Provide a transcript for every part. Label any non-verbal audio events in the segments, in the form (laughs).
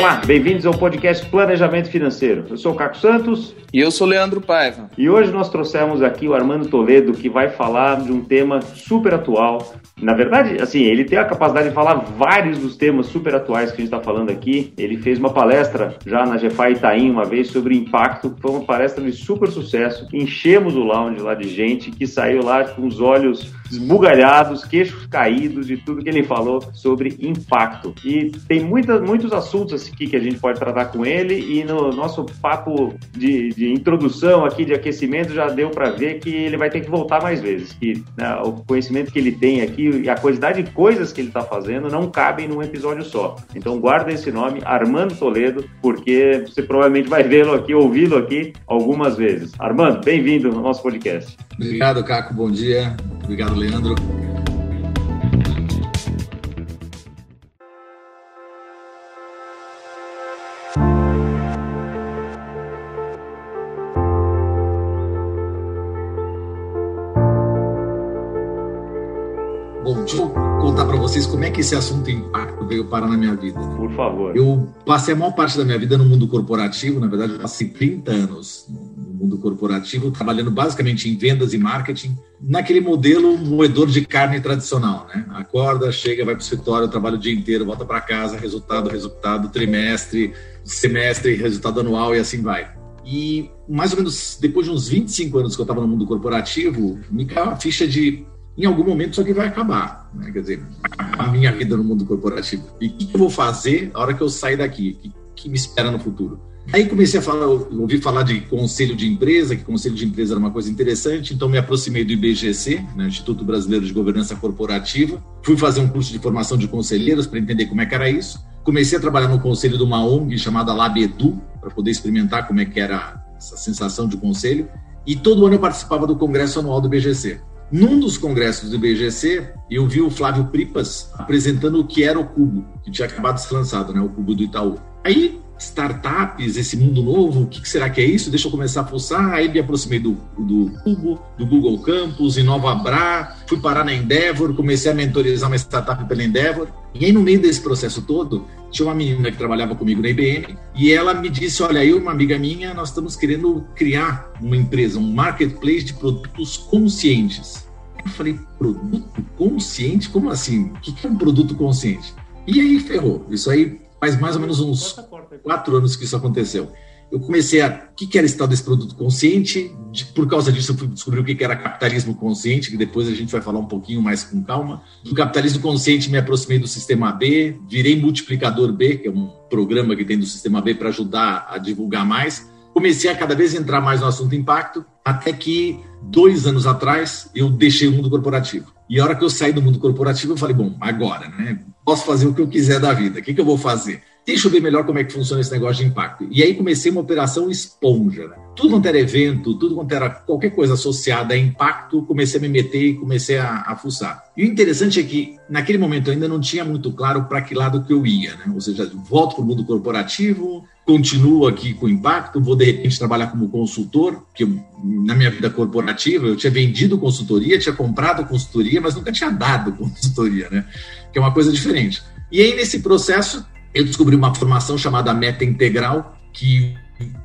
Olá, bem-vindos ao podcast Planejamento Financeiro. Eu sou o Caco Santos. E eu sou o Leandro Paiva. E hoje nós trouxemos aqui o Armando Toledo, que vai falar de um tema super atual. Na verdade, assim, ele tem a capacidade de falar vários dos temas super atuais que a gente está falando aqui. Ele fez uma palestra já na GFA Itaim uma vez sobre impacto. Foi uma palestra de super sucesso. Enchemos o lounge lá de gente que saiu lá com os olhos esbugalhados, queixos caídos de tudo que ele falou sobre impacto. E tem muita, muitos assuntos aqui que a gente pode tratar com ele e no nosso papo de, de introdução aqui, de aquecimento, já deu para ver que ele vai ter que voltar mais vezes, que né, o conhecimento que ele tem aqui e a quantidade de coisas que ele está fazendo não cabem num episódio só. Então guarda esse nome, Armando Toledo, porque você provavelmente vai vê-lo aqui, ouvi-lo aqui algumas vezes. Armando, bem-vindo ao nosso podcast. Obrigado, Caco, bom dia. Obrigado, Leandro. Deixa eu contar para vocês como é que esse assunto impacto veio parar na minha vida. Né? Por favor. Eu passei a maior parte da minha vida no mundo corporativo, na verdade, passei 30 anos no mundo corporativo, trabalhando basicamente em vendas e marketing, naquele modelo moedor de carne tradicional, né? Acorda, chega, vai para o escritório, trabalha o dia inteiro, volta para casa, resultado, resultado, trimestre, semestre, resultado anual e assim vai. E mais ou menos depois de uns 25 anos que eu estava no mundo corporativo, me caiu a ficha de em algum momento isso aqui vai acabar. Né? Quer dizer, a minha vida no mundo corporativo. E o que, eu vou fazer na hora que eu sair daqui? O que, que, me espera no futuro? Aí comecei a falar, ouvi falar de conselho de empresa, que conselho de empresa era uma coisa interessante, então me aproximei do IBGC, né, Instituto Brasileiro de Governança Corporativa. Fui fazer um curso de formação de conselheiros para entender como é que era isso. Comecei a trabalhar no conselho de uma ONG chamada Labedu, para poder experimentar como é que era essa sensação de conselho. E todo ano eu participava do congresso anual do IBGC. Num dos congressos do IBGC, eu vi o Flávio Pripas apresentando o que era o Cubo, que tinha acabado de ser lançado, né? O Cubo do Itaú. Aí, startups, esse mundo novo, o que, será que é isso? Deixa eu começar a pulsar. Aí me aproximei do, do Cubo, do Google Campus, Inova Bra, fui parar na Endeavor, comecei a mentorizar uma startup pela Endeavor. E aí, no meio desse processo todo, tinha uma menina que trabalhava comigo na IBM e ela me disse: Olha, eu e uma amiga minha, nós estamos querendo criar uma empresa, um marketplace de produtos conscientes. Eu falei: Produto consciente? Como assim? O que é um produto consciente? E aí ferrou. Isso aí faz mais ou menos uns quatro anos que isso aconteceu eu comecei a. O que era esse tal desse produto consciente? De, por causa disso, eu fui descobrir o que era capitalismo consciente, que depois a gente vai falar um pouquinho mais com calma. Do capitalismo consciente, me aproximei do sistema B, virei multiplicador B, que é um programa que tem do sistema B para ajudar a divulgar mais. Comecei a cada vez entrar mais no assunto impacto, até que dois anos atrás eu deixei o mundo corporativo. E a hora que eu saí do mundo corporativo, eu falei: bom, agora, né? Posso fazer o que eu quiser da vida. O que, que eu vou fazer? Deixa eu ver melhor como é que funciona esse negócio de impacto. E aí comecei uma operação esponja. Né? Tudo quanto era evento, tudo quanto era qualquer coisa associada a impacto, comecei a me meter e comecei a, a fuçar. E o interessante é que, naquele momento, eu ainda não tinha muito claro para que lado que eu ia. Né? Ou seja, volto para o mundo corporativo, continuo aqui com impacto, vou de repente trabalhar como consultor, porque na minha vida corporativa eu tinha vendido consultoria, tinha comprado consultoria, mas nunca tinha dado (laughs) consultoria, né? Que é uma coisa diferente. E aí, nesse processo, eu descobri uma formação chamada meta integral, que,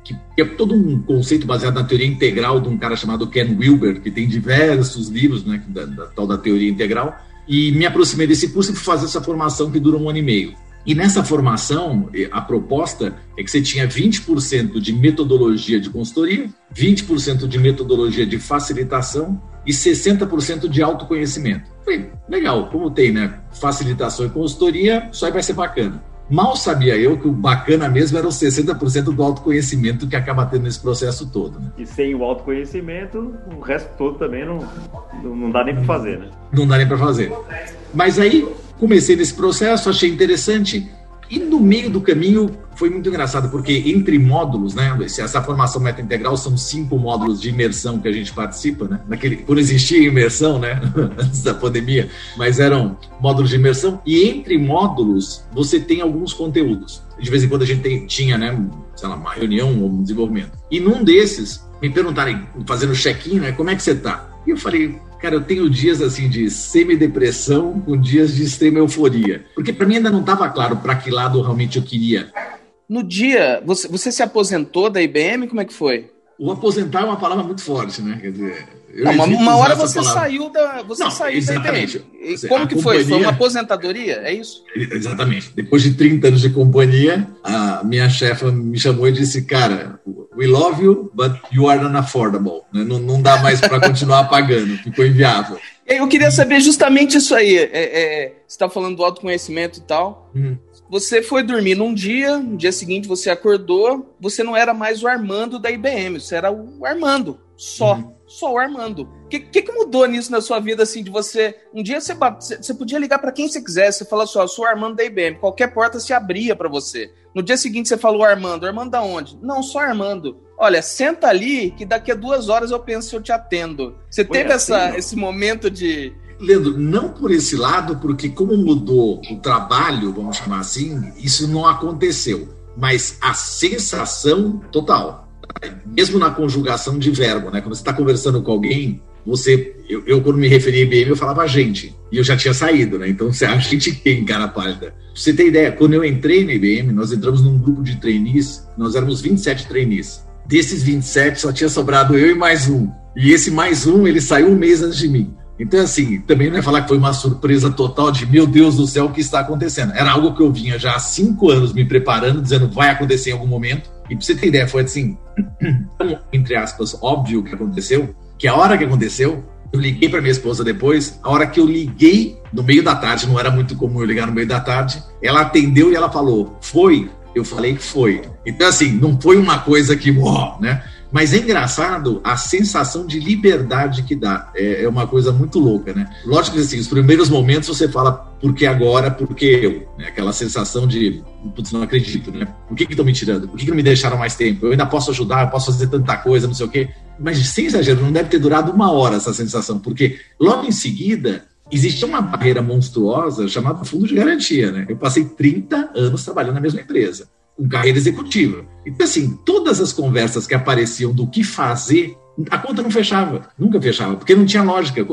que, é todo um conceito baseado na teoria integral de um cara chamado Ken Wilber, que tem diversos livros né, da, da tal da teoria integral. E me aproximei desse curso e fui fazer essa formação que dura um ano e meio. E nessa formação, a proposta é que você tinha 20% de metodologia de consultoria, 20% de metodologia de facilitação e 60% de autoconhecimento. Falei, legal, como tem, né? Facilitação e consultoria, aí vai ser bacana. Mal sabia eu que o bacana mesmo era os 60% do autoconhecimento que acaba tendo nesse processo todo. Né? E sem o autoconhecimento, o resto todo também não, não dá nem para fazer, né? Não dá nem para fazer. Mas aí comecei nesse processo, achei interessante, e no meio do caminho foi muito engraçado, porque entre módulos, né? Essa formação meta integral são cinco módulos de imersão que a gente participa, né? Naquele, por existir imersão, né? (laughs) Antes da pandemia, mas eram módulos de imersão. E entre módulos você tem alguns conteúdos. De vez em quando a gente tem, tinha, né? Sei lá, uma reunião ou um desenvolvimento. E num desses, me perguntarem, fazendo check-in, né? Como é que você tá? E eu falei, Cara, eu tenho dias assim de semi-depressão com dias de extrema euforia. Porque para mim ainda não estava claro para que lado realmente eu queria No dia, você, você se aposentou da IBM? Como é que foi? O aposentar é uma palavra muito forte, né? Quer dizer, não, uma, uma hora você saiu da, você não, saiu exatamente. da IBM. Como que companhia... foi? Foi uma aposentadoria? É isso? Exatamente. Depois de 30 anos de companhia, a minha chefa me chamou e disse, cara, we love you, but you are unaffordable. Né? Não, não dá mais para continuar pagando, ficou inviável. Eu queria saber justamente isso aí. É, é, você está falando do autoconhecimento e tal. Uhum. Você foi dormir num dia, no dia seguinte você acordou, você não era mais o Armando da IBM, você era o Armando, só. Uhum. Só o Armando. O que, que, que, mudou nisso na sua vida, assim, de você... Um dia você, você podia ligar para quem você quisesse, você falou assim, ó, eu sou o Armando da IBM, qualquer porta se abria para você. No dia seguinte você falou Armando, Armando da onde? Não, só Armando. Olha, senta ali que daqui a duas horas eu penso se eu te atendo. Você Foi teve assim, essa, esse momento de Leandro, não por esse lado, porque como mudou o trabalho, vamos chamar assim, isso não aconteceu. Mas a sensação total, mesmo na conjugação de verbo, né? Quando você está conversando com alguém, você, eu, eu, quando me referia a IBM, eu falava a gente, e eu já tinha saído, né? Então, você, (laughs) a gente quem, cara pálida? Pra você ter ideia, quando eu entrei na IBM, nós entramos num grupo de trainees, nós éramos 27 trainees. Desses 27, só tinha sobrado eu e mais um. E esse mais um, ele saiu um mês antes de mim. Então, assim, também não é falar que foi uma surpresa total de meu Deus do céu, o que está acontecendo? Era algo que eu vinha já há cinco anos me preparando, dizendo vai acontecer em algum momento. E pra você ter ideia, foi assim, (clears throat) entre aspas, óbvio que aconteceu, que a hora que aconteceu, eu liguei para minha esposa depois, a hora que eu liguei no meio da tarde, não era muito comum eu ligar no meio da tarde, ela atendeu e ela falou, foi? Eu falei que foi. Então, assim, não foi uma coisa que, uau, né? Mas é engraçado a sensação de liberdade que dá. É, é, uma coisa muito louca, né? Lógico que assim, os primeiros momentos você fala por que agora, por que eu? Né? Aquela sensação de, putz, não acredito, né? Por que estão me tirando? Por que, que não me deixaram mais tempo? Eu ainda posso ajudar, eu posso fazer tanta coisa, não sei o quê. Mas sem exagero, não deve ter durado uma hora essa sensação, porque logo em seguida existia uma barreira monstruosa chamada fundo de garantia, né? Eu passei 30 anos trabalhando na mesma empresa com carreira executiva. Então, assim, todas as conversas que apareciam do que fazer, a conta não fechava, nunca fechava, porque não tinha lógica.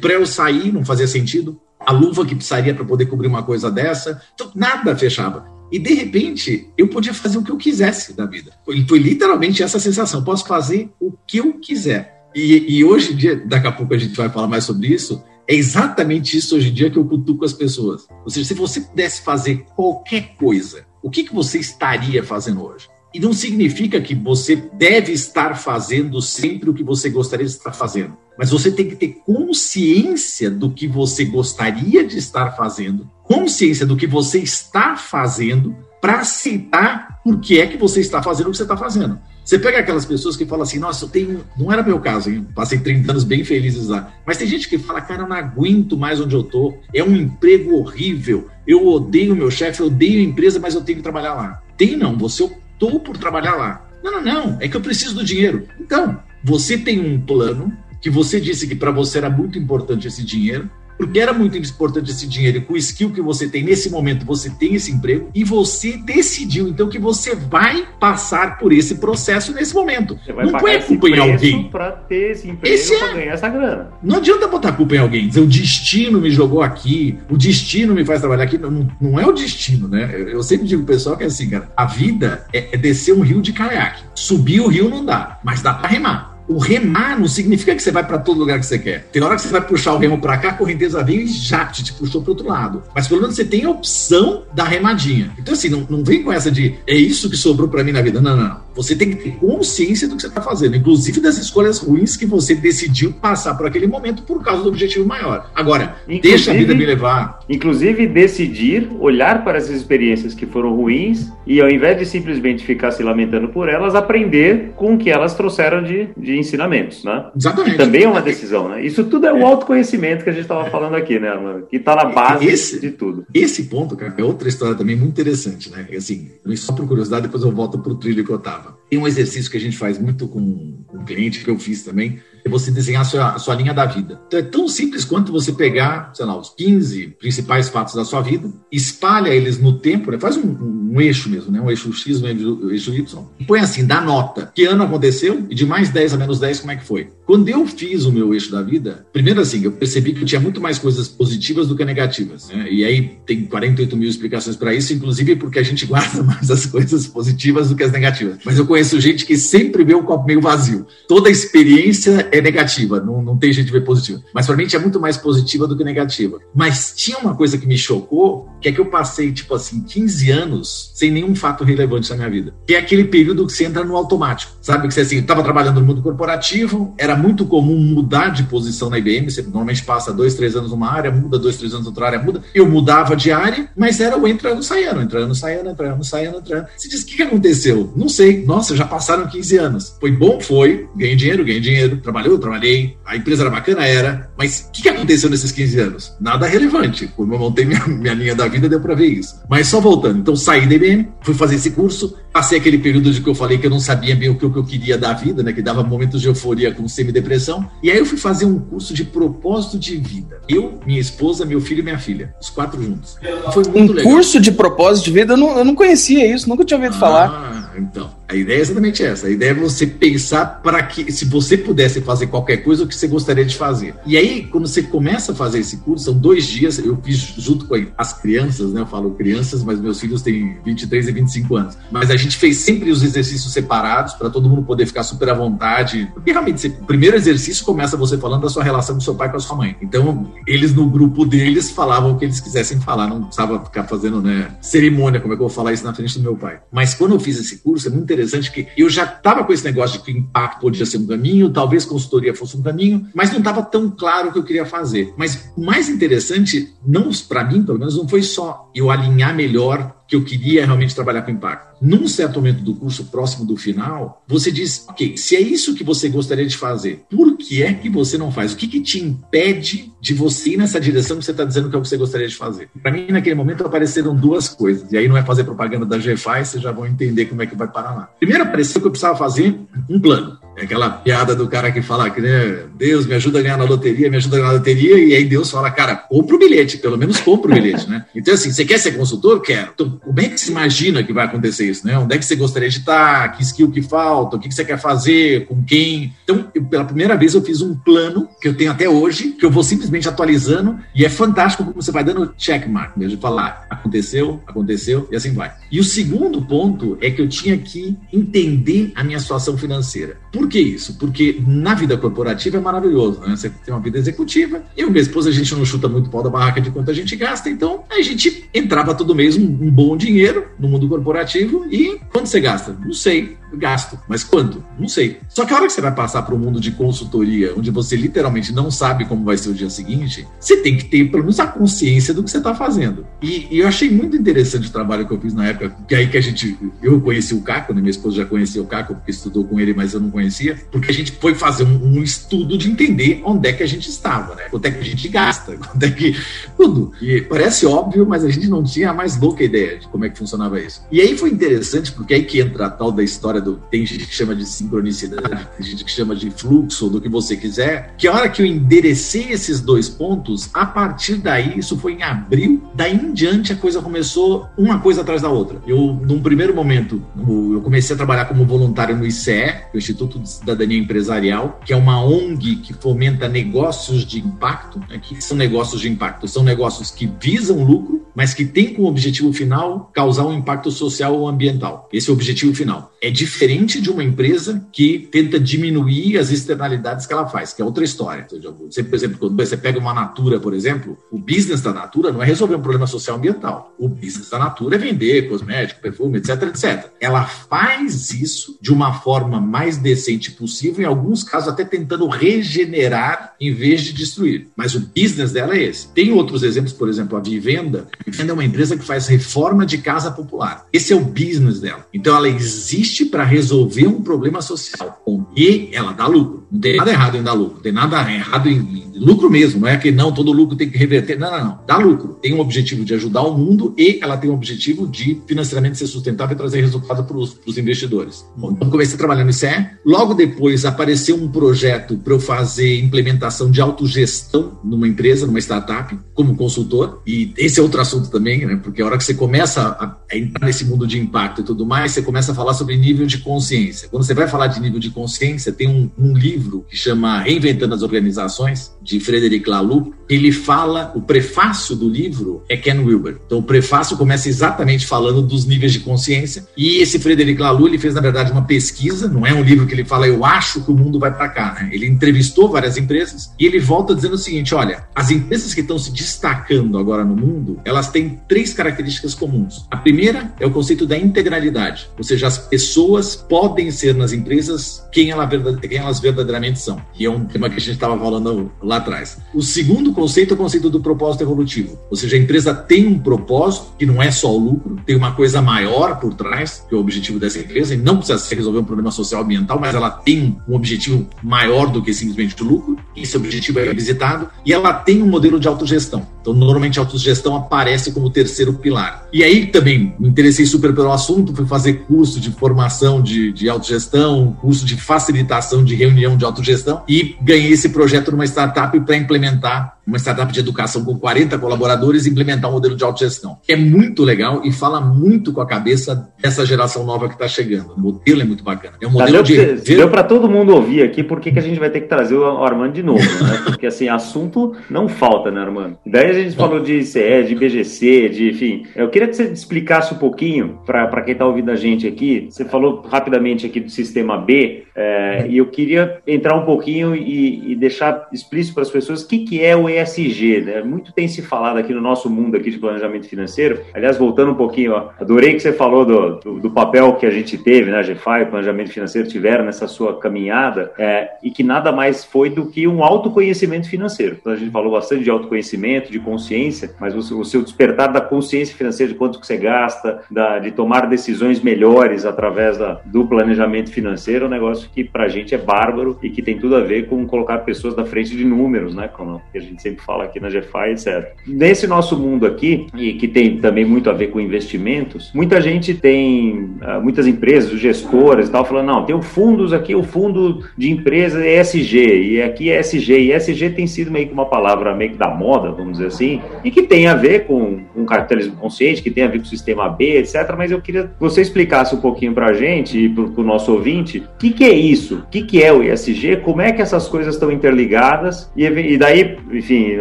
Para eu sair, não fazia sentido. A luva que precisaria para poder cobrir uma coisa dessa, então, nada fechava. E de repente, eu podia fazer o que eu quisesse da vida. Foi, foi literalmente essa sensação: posso fazer o que eu quiser. E, e, hoje em dia, daqui a pouco a gente vai falar mais sobre isso, é exatamente isso hoje em dia que eu cutuco as pessoas. Ou seja, se você pudesse fazer qualquer coisa, o que, que você estaria fazendo hoje? E não significa que você deve estar fazendo sempre o que você gostaria de estar fazendo. Mas você tem que ter consciência do que você gostaria de estar fazendo, consciência do que você está fazendo, para aceitar por que é que você está fazendo o que você está fazendo. Você pega aquelas pessoas que falam assim, nossa, eu tenho. Não era meu caso, hein? Passei 30 anos bem felizes lá. Mas tem gente que fala, cara, eu não aguento mais onde eu tô. É um emprego horrível. Eu odeio meu chefe, eu odeio a empresa, mas eu tenho que trabalhar lá. Tem não, você optou por trabalhar lá. Não, não, não. É que eu preciso do dinheiro. Então, você tem um plano que você disse que para você era muito importante esse dinheiro porque era muito importante esse dinheiro com o skill que você tem nesse momento, você tem esse emprego e você decidiu então que você vai passar por esse processo nesse momento. Você vai não põe a culpa em alguém. Para ter esse emprego esse é... ganhar essa grana. Não adianta botar a culpa em alguém, dizer o destino me jogou aqui, o destino me faz trabalhar aqui. Não, não é o destino, né? Eu sempre digo pro pessoal que é assim, cara, a vida é, é descer um rio de caiaque. Subir o rio não dá, mas dá para remar o remar não significa que você vai para todo lugar que você quer. Tem hora que você vai puxar o remo para cá, a correnteza vem e já te, te puxou para outro lado. Mas pelo menos você tem a opção da remadinha. Então, assim, não, não vem com essa de é isso que sobrou para mim na vida. Não, não, não. Você tem que ter consciência do que você está fazendo, inclusive das escolhas ruins que você decidiu passar por aquele momento por causa do objetivo maior. Agora, inclusive, deixa a vida me levar. Inclusive, decidir, olhar para essas experiências que foram ruins e, ao invés de simplesmente ficar se lamentando por elas, aprender com o que elas trouxeram de, de ensinamentos, né? Exatamente. Que também é uma decisão, né? Isso tudo é o autoconhecimento que a gente estava falando aqui, né, Armando? Que está na base esse, de tudo. Esse ponto, cara, é outra história também muito interessante, né? Assim, só por curiosidade, depois eu volto para o trilho que eu estava. Tem um exercício que a gente faz muito com um cliente que eu fiz também, é você desenhar a sua, a sua linha da vida. Então é tão simples quanto você pegar, sei lá, os 15 principais fatos da sua vida, espalha eles no tempo, né? faz um, um, eixo mesmo, né? um eixo X, um eixo Y, e põe assim, dá nota. Que ano aconteceu e de mais 10 a menos 10, como é que foi? Quando eu fiz o meu eixo da vida, primeiro assim, eu percebi que eu tinha muito mais coisas positivas do que negativas. Né? E aí tem 48 mil explicações para isso, inclusive porque a gente guarda (laughs) mais as coisas positivas do que as negativas. Mas eu conheço gente que sempre vê o copo meio vazio. Toda experiência é negativa, não, não tem jeito de ver positiva. Mas para mim é muito mais positiva do que negativa. Mas tinha uma coisa que me chocou, que é que eu passei, tipo assim, 15 anos sem nenhum fato relevante na minha vida. Que é aquele período que você entra no automático. Sabe que você assim, estava trabalhando no mundo corporativo, era muito comum mudar de posição na IBM, você normalmente passa dois, três anos numa área, muda dois, três anos outra área, muda. Eu mudava de área, mas era o entrando, saindo, entrando, saindo, entrando, saindo, entrando. Você diz, o que, que aconteceu? Não sei. Nossa, já passaram 15 anos. Foi bom? Foi. Ganhei dinheiro, ganhei dinheiro. Trabalhou? Trabalhei. A empresa era bacana? Era. Mas o que, que aconteceu nesses 15 anos? Nada relevante. Quando eu montei minha, minha linha da vida, deu para ver isso. Mas só voltando. Então, saí da IBM, fui fazer esse curso, passei aquele período de que eu falei que eu não sabia bem o que, eu queria da vida, né? Que dava momentos de euforia com semidepressão. E aí eu fui fazer um curso de propósito de vida. Eu, minha esposa, meu filho e minha filha. Os quatro juntos. Foi muito um legal. curso de propósito de vida? Eu não, eu não conhecia isso, nunca tinha ouvido ah, falar. Então, a ideia é exatamente essa. A ideia é você pensar para que, se você pudesse fazer qualquer coisa, o que você gostaria de fazer. E aí, quando você começa a fazer esse curso, são dois dias, eu fiz junto com as crianças, né? Eu falo crianças, mas meus filhos têm 23 e 25 anos. Mas a gente fez sempre os exercícios separados para todo mundo poder ficar super à vontade. Porque realmente, o primeiro exercício começa você falando da sua relação com seu pai e com a sua mãe. Então, eles no grupo deles falavam o que eles quisessem falar, não precisava ficar fazendo, né, cerimônia, como é que eu vou falar isso na frente do meu pai. Mas quando eu fiz esse curso, é muito interessante que eu já estava com esse negócio de que impacto podia ser um caminho, talvez consultoria fosse um caminho, mas não estava tão claro o que eu queria fazer. Mas o mais interessante, não para mim, pelo menos, não foi só eu alinhar melhor que eu queria realmente trabalhar com impacto. Num certo momento do curso, próximo do final, você diz: ok, se é isso que você gostaria de fazer, por que é que você não faz? O que, que te impede de você ir nessa direção que você está dizendo que é o que você gostaria de fazer? Para mim, naquele momento, apareceram duas coisas. E aí não é fazer propaganda da GFI, vocês já vão entender como é que vai parar lá. Primeiro, apareceu que eu precisava fazer um plano. É aquela piada do cara que fala que, né, Deus me ajuda a ganhar na loteria, me ajuda a ganhar na loteria, e aí Deus fala, cara, compra o bilhete, pelo menos compra o bilhete, né? Então, assim, você quer ser consultor? Quero. Então, como é que se imagina que vai acontecer isso, né? Onde é que você gostaria de estar? Que skill que falta? O que você quer fazer? Com quem? Então, eu, pela primeira vez, eu fiz um plano que eu tenho até hoje, que eu vou simplesmente atualizando, e é fantástico como você vai dando checkmark mesmo, de falar, aconteceu, aconteceu, e assim vai. E o segundo ponto é que eu tinha que entender a minha situação financeira. Por que isso? Porque na vida corporativa é maravilhoso, né? Você tem uma vida executiva, eu e minha esposa, a gente não chuta muito pau da barraca de quanto a gente gasta, então a gente entrava todo mês um, um bom dinheiro no mundo corporativo e quanto você gasta? Não sei gasto. Mas quanto? Não sei. Só que a hora que você vai passar para o mundo de consultoria, onde você literalmente não sabe como vai ser o dia seguinte, você tem que ter pelo menos a consciência do que você está fazendo. E, e, eu achei muito interessante o trabalho que eu fiz na época, que aí que a gente. Eu conheci o Caco, né? minha esposa já conhecia o Caco, porque estudou com ele, mas eu não conhecia, porque a gente foi fazer um, um estudo de entender onde é que a gente estava, né? Quanto é que a gente gasta, (laughs) quanto é que. Tudo. E parece óbvio, mas a gente não tinha a mais louca ideia de como é que funcionava isso. E aí foi interessante, porque aí que entra a tal da história do. Tem gente que chama de sincronicidade, (laughs) tem gente que chama de fluxo, do que você quiser. Que a hora que eu enderecei esses dois pontos, a partir daí, isso foi em abril, daí em diante a coisa começou uma coisa atrás da outra. Eu, num primeiro momento, eu comecei a trabalhar como voluntário no ICE, o Instituto de Cidadania Empresarial, que é uma ONG que fomenta negócios de impacto. Né? que são negócios de impacto? São negócios que visam lucro, mas que têm como objetivo final causar um impacto social ou ambiental. Esse é o objetivo final. É diferente de uma empresa que tenta diminuir as externalidades que ela faz, que é outra história. Você, por exemplo, quando você pega uma Natura, por exemplo, o business da Natura não é resolver um problema social ambiental. O business da Natura é vender cosmético, perfume, etc, etc. Ela faz isso de uma forma mais decente possível, em alguns casos até tentando regenerar em vez de destruir. Mas o business dela é esse. Tem outros exemplos, por exemplo, a Vivenda. A Vivenda é uma empresa que faz reforma de casa popular. Esse é o business dela. Então ela existe para resolver um problema social e ela dá lucro. Não tem nada errado em dar lucro, tem nada errado em, lucro mesmo, não é que não, todo lucro tem que reverter. Não, não, não. Dá lucro. Tem um objetivo de ajudar o mundo e ela tem um objetivo de financeiramente ser sustentável e trazer resultado para os investidores. Bom, então comecei a trabalhar no ICE. Logo depois apareceu um projeto para eu fazer implementação de autogestão numa empresa, numa startup, como consultor. E esse é outro assunto também, né? Porque a hora que você começa a entrar nesse mundo de impacto e tudo mais, você começa a falar sobre nível de consciência. Quando você vai falar de nível de consciência, tem um, um livro que chama Reinventando as Organizações, de Frederic Laloux, ele fala, o prefácio do livro é Ken Wilber. Então o prefácio começa exatamente falando dos níveis de consciência e esse Frederic Laloux, ele fez na verdade uma pesquisa, não é um livro que ele fala eu acho que o mundo vai para cá, né? Ele entrevistou várias empresas e ele volta dizendo o seguinte, olha, as empresas que estão se destacando agora no mundo, elas têm três características comuns. A primeira é o conceito da integralidade, ou seja, as pessoas podem ser nas empresas quem, ela, quem elas verdadeiramente são. E é um tema que a gente estava falando lá atrás. O segundo conceito é o conceito do propósito evolutivo. Ou seja, a empresa tem um propósito que não é só o lucro, tem uma coisa maior por trás, que é o objetivo dessa empresa, e não precisa ser resolver um problema social ambiental, mas ela tem um objetivo maior do que simplesmente o lucro. Esse objetivo é visitado e ela tem um modelo de autogestão. Então, normalmente a autogestão aparece como terceiro pilar. E aí também me interessei super pelo assunto, fui fazer curso de formação de, de autogestão, curso de facilitação de reunião de autogestão e ganhei esse projeto numa startup para implementar uma startup de educação com 40 colaboradores e implementar um modelo de autogestão. É muito legal e fala muito com a cabeça dessa geração nova que está chegando. O modelo é muito bacana. É um modelo tá, deu, de... Deu para todo mundo ouvir aqui por que a gente vai ter que trazer o Armando de novo, né? Porque assim, assunto não falta, né, Armando? Daí a gente falou de ICE, de BGC, de enfim. Eu queria que você explicasse um pouquinho para quem está ouvindo a gente aqui. Você falou rapidamente aqui do sistema B, é, e eu queria entrar um pouquinho e, e deixar explícito para as pessoas o que, que é o ESG. Né? Muito tem se falado aqui no nosso mundo aqui de planejamento financeiro. Aliás, voltando um pouquinho, ó, adorei que você falou do, do, do, papel que a gente teve, né, GFI, planejamento financeiro, tiveram nessa sua caminhada, é, e que nada mais foi do que um autoconhecimento financeiro. Então, a gente falou bastante de autoconhecimento, de consciência, mas o, o seu despertar da consciência financeira, de quanto que você gasta, da, de tomar decisões melhores através da, do planejamento financeiro, é um negócio que para a gente é bárbaro e que tem tudo a ver com colocar pessoas da frente de números, né? Como a gente sempre fala aqui na GFI, etc. Nesse nosso mundo aqui, e que tem também muito a ver com investimentos, muita gente tem, ah, muitas empresas, gestoras e tal, falando, não, tem o fundos aqui, o fundo de empresa é ESG, e aqui é ESG, e ESG tem sido meio que uma palavra meio que da moda, vamos dizer assim, e que tem a ver com, com capitalismo consciente, que tem a ver com o sistema B, etc. Mas eu queria que você explicasse um pouquinho para a gente e para o nosso ouvinte o que, que é isso, o que, que é o ESG, como é que essas coisas estão interligadas, e, e daí, enfim,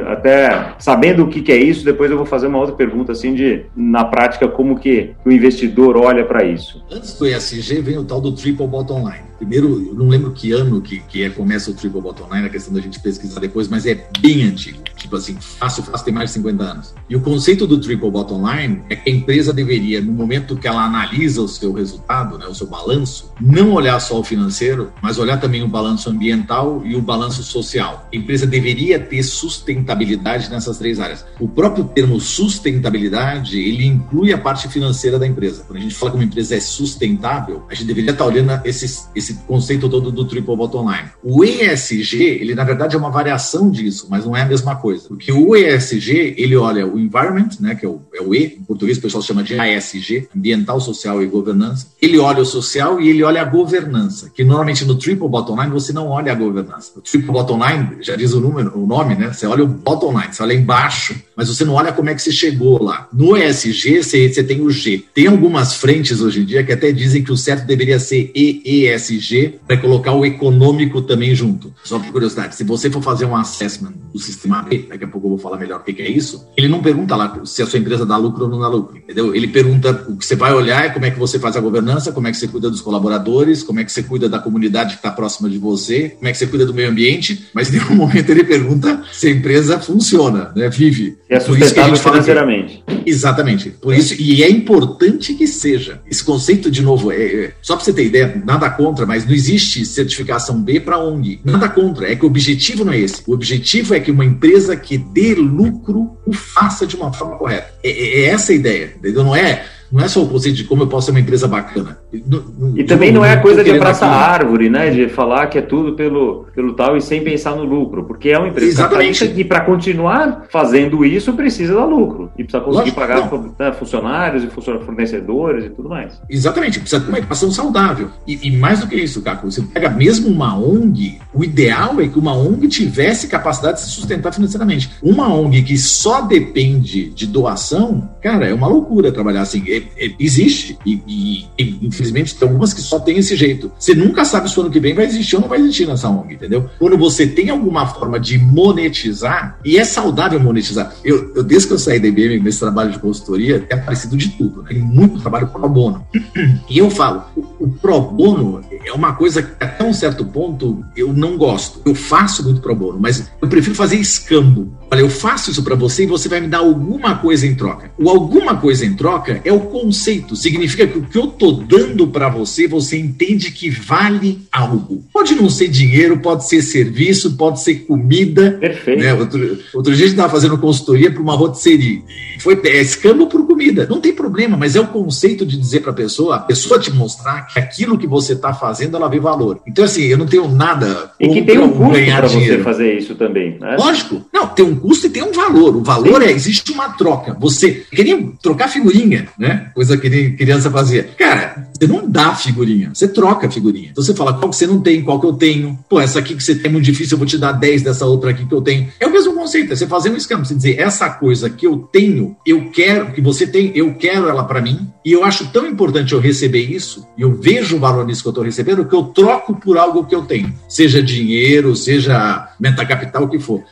até sabendo o que, que é isso, depois eu vou fazer uma outra pergunta assim de, na prática, como que o investidor olha para isso. Antes do ESG vem o tal do Triple Bottom Line. Primeiro, eu não lembro que ano que, que é, começa o Triple Bottom Line, a questão da gente pesquisar depois, mas é bem antigo. Tipo assim, fácil, fácil, tem mais de 50 anos. E o conceito do Triple Bottom Line é que a empresa deveria, no momento que ela analisa o seu resultado, né, o seu balanço, não olhar só o financeiro, mas olhar também o balanço ambiental e o balanço social. A empresa deveria ter sustentabilidade nessas três áreas. O próprio termo sustentabilidade, ele inclui a parte financeira da empresa. Quando a gente fala que uma empresa é sustentável, a gente deveria estar olhando esses esse conceito todo do triple bottom line. O ESG, ele na verdade é uma variação disso, mas não é a mesma coisa. Porque o ESG, ele olha o environment, né, que é o, é o E, em português o pessoal chama de ASG, ambiental, social e governança. Ele olha o social e ele olha a governança, que normalmente no triple bottom line você não olha a governança. O triple bottom line, já diz o número, o nome, né? Você olha o bottom line, você olha embaixo, mas você não olha como é que você chegou lá. No ESG, você, você tem o G. Tem algumas frentes hoje em dia que até dizem que o certo deveria ser EESG, ESG para colocar o econômico também junto. Só por curiosidade, se você for fazer um assessment do sistema B, daqui a pouco eu vou falar melhor o que é isso, ele não pergunta lá se a sua empresa dá lucro ou não dá lucro, entendeu? Ele pergunta, o que você vai olhar é como é que você faz a governança, como é que você cuida dos colaboradores, como é que você cuida da comunidade que está próxima de você, como é que você cuida do meio ambiente, mas em nenhum momento ele pergunta se empresa funciona, né? vive. É sustentável financeiramente. Exatamente. Por isso, e é importante que seja. Esse conceito, de novo, é, é só para você ter ideia, nada contra, mas não existe certificação B para ONG. Nada contra, é que o objetivo não é esse. O objetivo é que uma empresa que dê lucro o faça de uma forma correta. É, é, é essa a ideia, entendeu? Não é Não é só o conceito de como eu posso ser uma empresa bacana. e também não é a coisa de abraçar árvore, né? De falar que é tudo pelo, pelo tal e sem pensar no lucro. Porque é uma empresa Exatamente. que para continuar fazendo isso precisa dar lucro. E precisa conseguir Lógico, pagar né, funcionários e fornecedores e tudo mais. Exatamente, precisa ter uma equação saudável. E, e mais do que isso, Caco, você pega mesmo uma ONG, o ideal é que uma ONG tivesse capacidade de se sustentar financeiramente. Uma ONG que só depende de doação, cara, é uma loucura trabalhar assim. É, é, existe, e, e, infelizmente tem algumas que só tem esse jeito. Você nunca sabe se o ano que vem vai existir ou não vai existir nessa ONG, entendeu? Quando você tem alguma forma de monetizar, e é saudável monetizar. Eu, eu desde que eu saí da IBM nesse trabalho de consultoria, é aparecido de tudo, né? Tem muito trabalho pro bono. E eu falo, o, o pro bono é uma coisa que até um certo ponto eu não gosto. Eu faço muito pro bono, mas eu prefiro fazer escambo. Olha, eu faço isso para você e você vai me dar alguma coisa em troca. O alguma coisa em troca é o conceito. Significa que o que eu tô dando para você, você entende que vale algo. Pode não ser dinheiro, pode ser serviço, pode ser comida. Perfeito. Né? Outro, outro dia a gente estava fazendo consultoria para uma rotisserie. Foi é, escambo por comida. Não tem problema, mas é o conceito de dizer para a pessoa, a pessoa te mostrar que aquilo que você está fazendo, ela vê valor. Então, assim, eu não tenho nada. E que tem um custo para você fazer isso também. Né? Lógico. Não, tem um custo e tem um valor. O valor Sim. é, existe uma troca. Você queria trocar figurinha, né? Coisa que criança fazia. Cara, você não dá figurinha, você troca figurinha. Então você fala qual que você não tem, qual que eu tenho. Pô, essa aqui que você tem é muito difícil, eu vou te dar 10 dessa outra aqui que eu tenho. É o mesmo conceito, é você fazer um escampo, você dizer, essa coisa que eu tenho, eu quero, que você tem, eu quero ela para mim, e eu acho tão importante eu receber isso, e eu vejo o valor nisso que eu estou recebendo, que eu troco por algo que eu tenho. Seja dinheiro, seja metacapital, o que for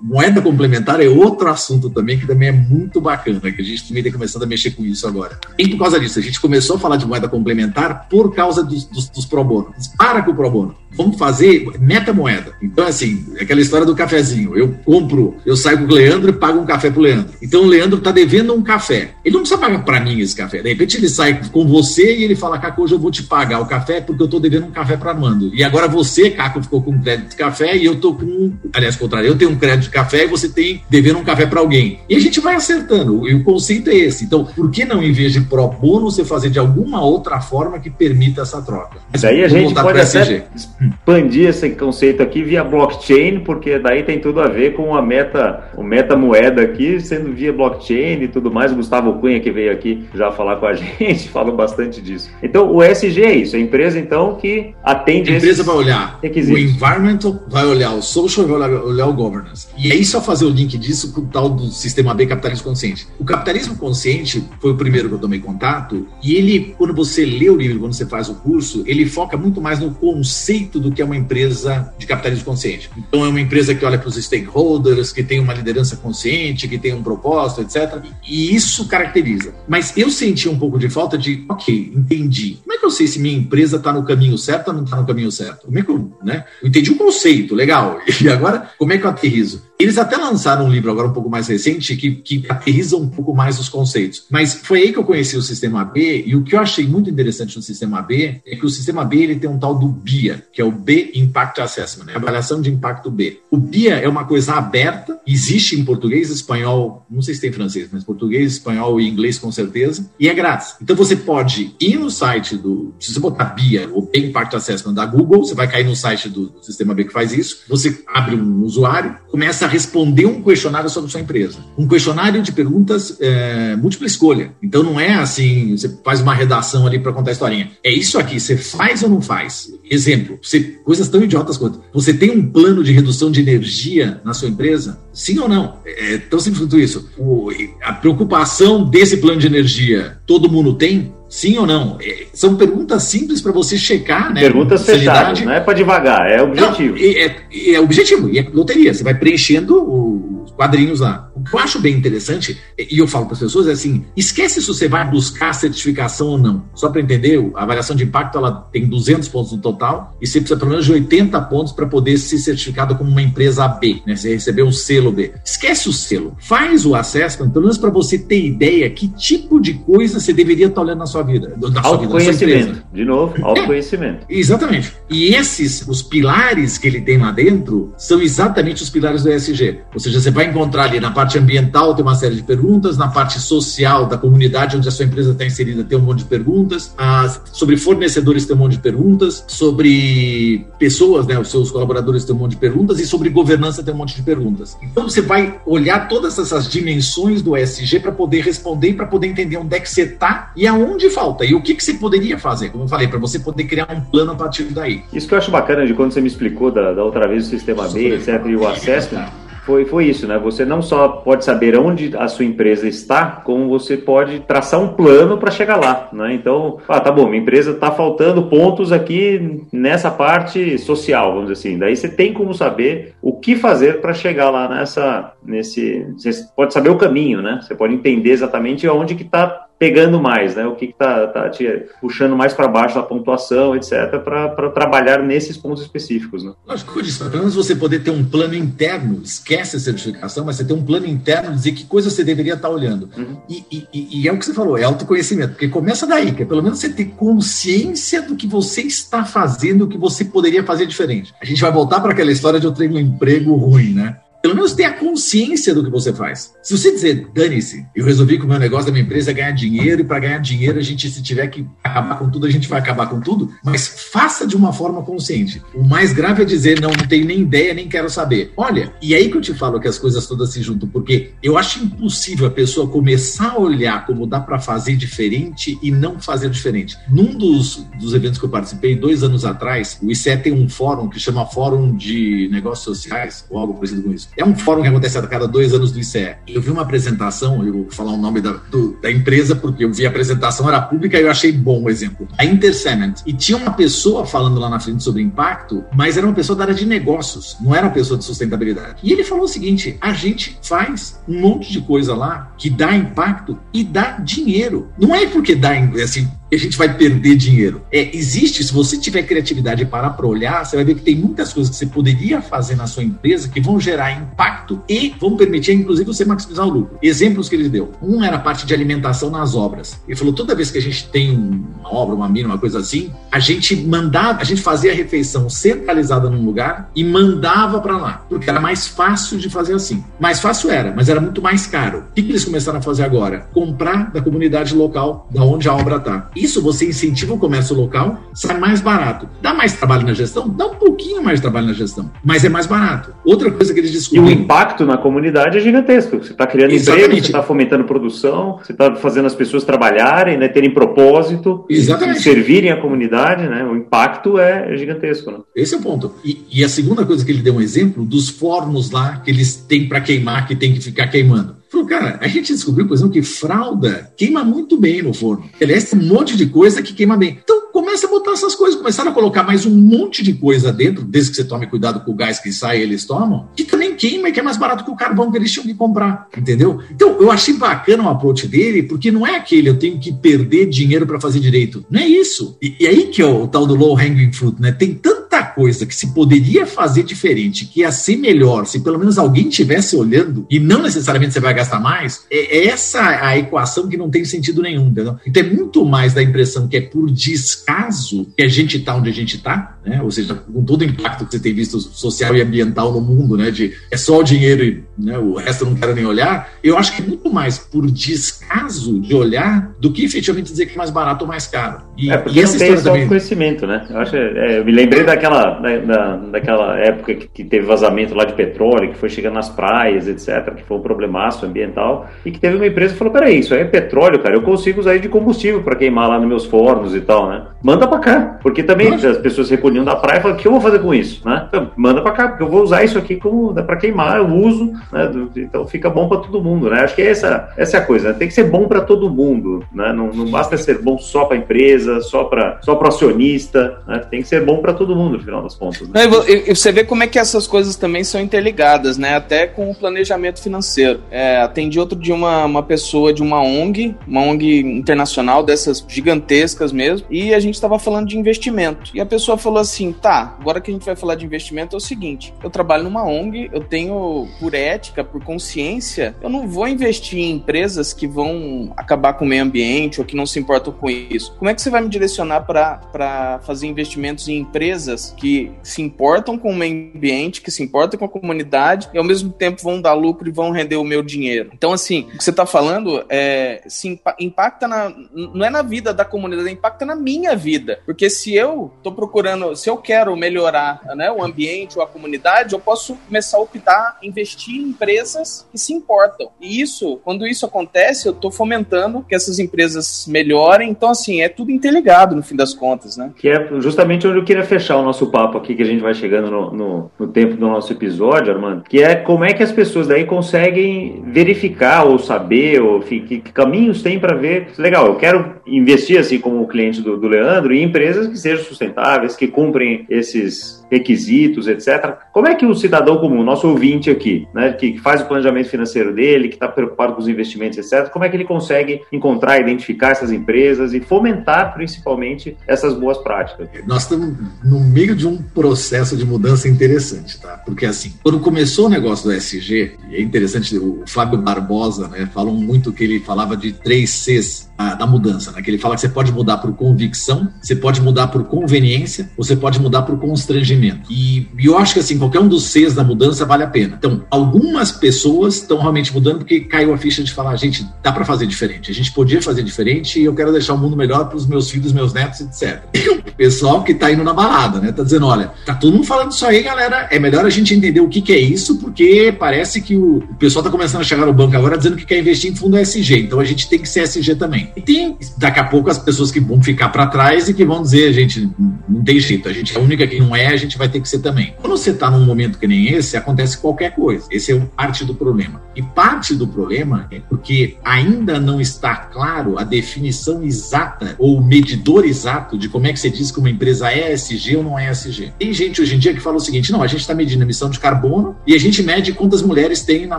moeda complementar é outro assunto também que também é muito bacana, que a gente também está começando a mexer com isso agora. E por causa disso, a gente começou a falar de moeda complementar por causa dos, dos, dos pro bono. Para com o pro bono. Vamos fazer meta moeda. Então, assim, aquela história do cafezinho. Eu compro, eu saio com o Leandro e pago um café pro Leandro. Então o Leandro está devendo um café. Ele não precisa pagar para mim esse café. De repente ele sai com você e ele fala, Caco, hoje eu vou te pagar o café porque eu estou devendo um café para Armando. E agora você, Caco, ficou com um crédito de café e eu estou com. Aliás, contrário, eu tenho um crédito de café e você tem devendo um café para alguém. E a gente vai acertando. E o conceito é esse. Então, por que não, em vez de pro bono, você fazer de alguma outra forma que permita essa troca? Mas daí a gente pode até expandir esse conceito aqui via blockchain, porque daí tem tudo a ver com a meta, o meta moeda aqui, sendo via blockchain e tudo mais. O Gustavo Cunha, que veio aqui já falar com a (laughs) gente, falou bastante disso. Então, o SG é isso, a empresa, então, que atende A empresa vai olhar requisitos. o environmental, vai olhar o social, vai olhar o governance. E aí só fazer o link disso com o tal do sistema B, capitalismo consciente. O capitalismo consciente foi o primeiro que eu tomei contato, e ele, quando você lê o livro, quando você faz o curso, ele foca muito mais no conceito do que é uma empresa de capitalismo consciente. Então, é uma empresa que olha para os stakeholders, que tem uma liderança consciente, que tem um propósito, etc. E isso caracteriza. Mas eu senti um pouco de falta de, ok, entendi. Como é que eu sei se minha empresa está no caminho certo ou não está no caminho certo? Como é que eu, né? Eu entendi o conceito, legal. (laughs) E agora, como é que eu aterrizo? Eles até lançaram um livro agora um pouco mais recente que, que aterriza um pouco mais os conceitos. Mas foi aí que eu conheci o sistema B e o que eu achei muito interessante no sistema B é que o sistema B ele tem um tal do BIA, que é o B Impact Assessment, né? avaliação de impacto B. O BIA é uma coisa aberta, existe em português, espanhol, não sei se tem francês, mas português, espanhol e inglês com certeza, e é grátis. Então você pode ir no site do, se você botar BIA, o B Impact Assessment da Google, você vai cair no site do, do sistema B que faz isso, você abre um usuário, começa a responder um questionário sobre sua empresa. Um questionário de perguntas é, múltipla escolha. Então não é assim, você faz uma redação ali para contar a historinha. É isso aqui, você faz ou não faz? Exemplo, você, coisas tão idiotas quanto. Você tem um plano de redução de energia na sua empresa? Sim ou não? É tão simples quanto isso. O, a preocupação desse plano de energia, todo mundo tem? Sim ou não? É, são perguntas simples para você checar, né? Perguntas fechadas, não é para devagar, é objetivo. Não, é, é, é, objetivo, e é loteria. Você vai preenchendo os quadrinhos lá. O que eu acho bem interessante, e eu falo para as pessoas, é assim: esquece se você vai buscar certificação ou não. Só para entender, a avaliação de impacto ela tem 200 pontos no total, e você precisa pelo menos de 80 pontos para poder ser certificado como uma empresa B, né? Você receber um selo B. Esquece o selo. Faz o assessment, pelo menos para você ter ideia que tipo de coisa você deveria estar olhando na sua sua vida. Da autoconhecimento. Sua de novo, é, autoconhecimento. É, exatamente. E esses, os pilares que ele tem lá dentro, são exatamente os pilares do ESG. Ou seja, você vai encontrar ali na parte ambiental tem uma série de perguntas, na parte social da comunidade onde a sua empresa está inserida tem um monte de perguntas, ah, sobre fornecedores tem um monte de perguntas, sobre pessoas, né, os seus colaboradores tem um monte de perguntas e sobre governança tem um monte de perguntas. Então você vai olhar todas essas dimensões do ESG para poder responder e para poder entender onde é que você está e aonde falta e o que, que você poderia fazer, como eu falei, para você poder criar um plano a partir daí. Isso que eu acho bacana de quando você me explicou da, da outra vez o sistema B, etc, e o assessment foi, foi isso, né? Você não só pode saber onde a sua empresa está, como você pode traçar um plano para chegar lá, né? Então, ah, tá bom, minha empresa está faltando pontos aqui nessa parte social, vamos dizer assim. Daí você tem como saber o que fazer para chegar lá nessa, nesse, você pode saber o caminho, né? Você pode entender exatamente onde que está pegando mais, né? O que está tá te puxando mais para baixo a pontuação, etc., para trabalhar nesses pontos específicos, né? Lógico pelo menos você poder ter um plano interno, esquece a certificação, mas você ter um plano interno, dizer que coisa você deveria estar tá olhando. Uhum. E, e, e, é o que você falou, é autoconhecimento, porque começa daí, que é pelo menos você ter consciência do que você está fazendo, o que você poderia fazer diferente. A gente vai voltar para aquela história de eu tenho um emprego ruim, né? Pelo menos ter a consciência do que você faz. Se você dizer, dane-se, eu resolvi que o meu negócio da minha empresa é ganhar dinheiro, e para ganhar dinheiro, a gente, se tiver que acabar com tudo, a gente vai acabar com tudo, mas faça de uma forma consciente. O mais grave é dizer, não, não tenho nem ideia, nem quero saber. Olha, e aí que eu te falo que as coisas todas se juntam, porque eu acho impossível a pessoa começar a olhar como dá para fazer diferente e não fazer diferente. Num dos, dos eventos que eu participei, dois anos atrás, o ICE tem um fórum que chama Fórum de Negócios Sociais, ou algo parecido com isso. É um fórum que acontece a cada dois anos do ICE. Eu vi uma apresentação, eu vou falar o nome da, do, da empresa, porque eu vi a apresentação, era pública e eu achei bom o exemplo. A Intercement. E tinha uma pessoa falando lá na frente sobre impacto, mas era uma pessoa da área de negócios, não era uma pessoa de sustentabilidade. E ele falou o seguinte: a gente faz um monte de coisa lá que dá impacto e dá dinheiro. Não é porque dá, assim, a gente vai perder dinheiro. É, existe, se você tiver criatividade e parar para olhar, você vai ver que tem muitas coisas que você poderia fazer na sua empresa que vão gerar impacto e vão permitir, inclusive, você maximizar o lucro. Exemplos que ele deu. Um era a parte de alimentação nas obras. Ele falou: toda vez que a gente tem uma obra, uma mina, uma coisa assim, a gente mandava, a gente fazia a refeição centralizada num lugar e mandava para lá, porque era mais fácil de fazer assim. Mais fácil era, mas era muito mais caro. O que, que eles começaram a fazer agora? Comprar da comunidade local, da onde a obra está. Isso você incentiva o comércio local, sai mais barato. Dá mais trabalho na gestão? Dá um pouquinho mais de trabalho na gestão, mas é mais barato. Outra coisa que eles descobriram. E o impacto na comunidade é gigantesco. Você está criando emprego, você está fomentando produção, você está fazendo as pessoas trabalharem, né, terem propósito, Exatamente. servirem a comunidade, né? O impacto é gigantesco. Né? Esse é o ponto. E, e a segunda coisa que ele deu um exemplo dos fornos lá que eles têm para queimar, que tem que ficar queimando. Falou, cara, a gente descobriu, por exemplo, que fralda queima muito bem no forno. Aliás, tem um monte de coisa que queima bem. Então, começa a botar essas coisas, começaram a colocar mais um monte de coisa dentro, desde que você tome cuidado com o gás que sai eles tomam, que também queima e que é mais barato que o carvão que eles tinham que comprar, entendeu? Então, eu achei bacana o approach dele, porque não é aquele eu tenho que perder dinheiro para fazer direito. Não é isso. E, e aí que é o, o tal do low hanging fruit, né? Tem tanta coisa que se poderia fazer diferente, que ia ser melhor, se pelo menos alguém estivesse olhando, e não necessariamente você vai gastar mais, é, é essa a equação que não tem sentido nenhum, entendeu? Então é muito mais da impressão que é por descaso que a gente está onde a gente está, né? Ou seja, com todo o impacto que você tem visto social e ambiental no mundo, né? De é só o dinheiro e né, o resto eu não quero nem olhar. Eu acho que é muito mais por descaso de olhar do que efetivamente dizer que é mais barato ou mais caro. E, é porque e essa não tem esse também... conhecimento, né? Eu, acho, é, eu me lembrei daquela, da, da, daquela época que, que, teve vazamento lá de petróleo, que foi chegando nas praias, etc., que foi um problemaço ambiental, e que teve uma empresa que falou: peraí, isso aí é petróleo, cara, eu consigo usar de combustível para queimar lá nos meus fornos e tal, né? Manda para cá, porque também as pessoas recolhiam da praia e falavam: o que eu vou fazer com isso? Né? Então, manda para cá, porque eu vou usar isso aqui como para queimar, eu uso, né? Então fica bom para todo mundo, né? Acho que essa, essa é a coisa, né? tem que ser bom para todo mundo, né? Não, não basta ser bom só para a empresa, só para só o acionista, né? tem que ser bom para todo mundo, no final das contas. Né? E você vê como é que essas coisas também são interligadas, né? Até com o planejamento financeiro. É, atendi outro dia uma, uma pessoa de uma ONG, uma ONG internacional dessas gigantescas mesmo, e a gente estava falando de investimento. E a pessoa falou assim: tá, agora que a gente vai falar de investimento é o seguinte: eu trabalho numa ONG, eu tenho, por ética, por consciência, eu não vou investir em empresas que vão acabar com o meio ambiente ou que não se importam com isso. Como é que você vai me direcionar para fazer investimentos em empresas que se importam com o meio ambiente, que se importam com a comunidade e ao mesmo tempo vão dar lucro e vão render o meu dinheiro? Então, assim, o que você está falando é, se impacta na, não é na vida da comunidade, impacta na minha vida. Porque se eu estou procurando, se eu quero melhorar né, o ambiente ou a comunidade, eu posso começar a optar, investir em empresas que se importam. E isso, quando isso acontece, eu estou fomentando que essas empresas melhorem. Então, assim, é tudo interligado no fim das contas, né? Que é justamente onde eu queria fechar o nosso papo aqui, que a gente vai chegando no, no, no tempo do nosso episódio, Armando, que é como é que as pessoas daí conseguem verificar ou saber, ou que, que caminhos tem para ver. Legal, eu quero investir, assim como o cliente do, do Leandro, em empresas que sejam sustentáveis, que cumprem esses requisitos, etc. Como é que o cidadão comum, nosso ouvinte aqui, né, que faz o planejamento financeiro dele, que está preocupado com os investimentos, etc., como é que ele consegue encontrar, identificar essas empresas e fomentar principalmente essas boas práticas? Nós estamos no meio de um processo de mudança interessante, tá? Porque assim, quando começou o negócio do SG, é interessante, o Fábio Barbosa, né, falou muito que ele falava de três Cs da mudança, né? Que ele fala que você pode mudar por convicção, você pode mudar por conveniência, você pode mudar por constrangimento. E, e eu acho que assim, qualquer um dos Cs da mudança vale a pena. Então, algumas pessoas estão realmente mudando porque caiu a ficha de falar, gente, dá para fazer diferente. A gente podia fazer diferente e eu quero deixar o mundo melhor para os meus filhos, meus netos, etc. E o pessoal que tá indo na balada, né? Tá dizendo, olha, tá todo mundo falando isso aí, galera. É melhor a gente entender o que, que é isso, porque parece que o, o pessoal tá começando a chegar no banco agora dizendo que quer investir em fundo SG. Então a gente tem que ser SG também. E tem daqui a pouco as pessoas que vão ficar para trás e que vão dizer, gente, não tem jeito, a gente é a única que não é, a gente vai ter que ser também. Quando você está num momento que nem esse, acontece qualquer coisa. Esse é parte do problema. E parte do problema é porque ainda não está claro a definição exata ou o medidor exato de como é que você diz que uma empresa é ESG ou não é ESG. Tem gente hoje em dia que fala o seguinte: não, a gente está medindo emissão de carbono e a gente mede quantas mulheres tem na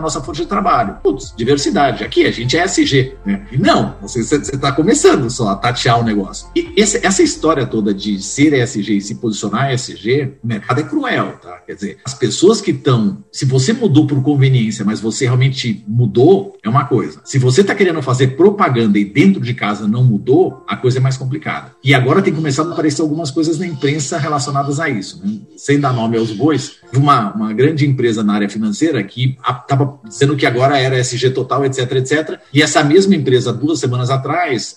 nossa força de trabalho. Putz, diversidade. Aqui a gente é ESG. Né? Não, você está começando só a tatear o negócio. E esse, essa história toda de ser ESG e se posicionar ESG, o mercado é cruel, tá? Quer dizer, as pessoas que estão. Se você mudou por conveniência, mas você realmente mudou, é uma coisa. Se você está querendo fazer propaganda e dentro de casa não mudou, a coisa é mais complicada. E agora tem começado a aparecer algumas coisas na imprensa relacionadas a isso. Né? Sem dar nome aos bois, uma, uma grande empresa na área financeira que estava dizendo que agora era SG total, etc, etc. E essa mesma empresa, duas semanas atrás,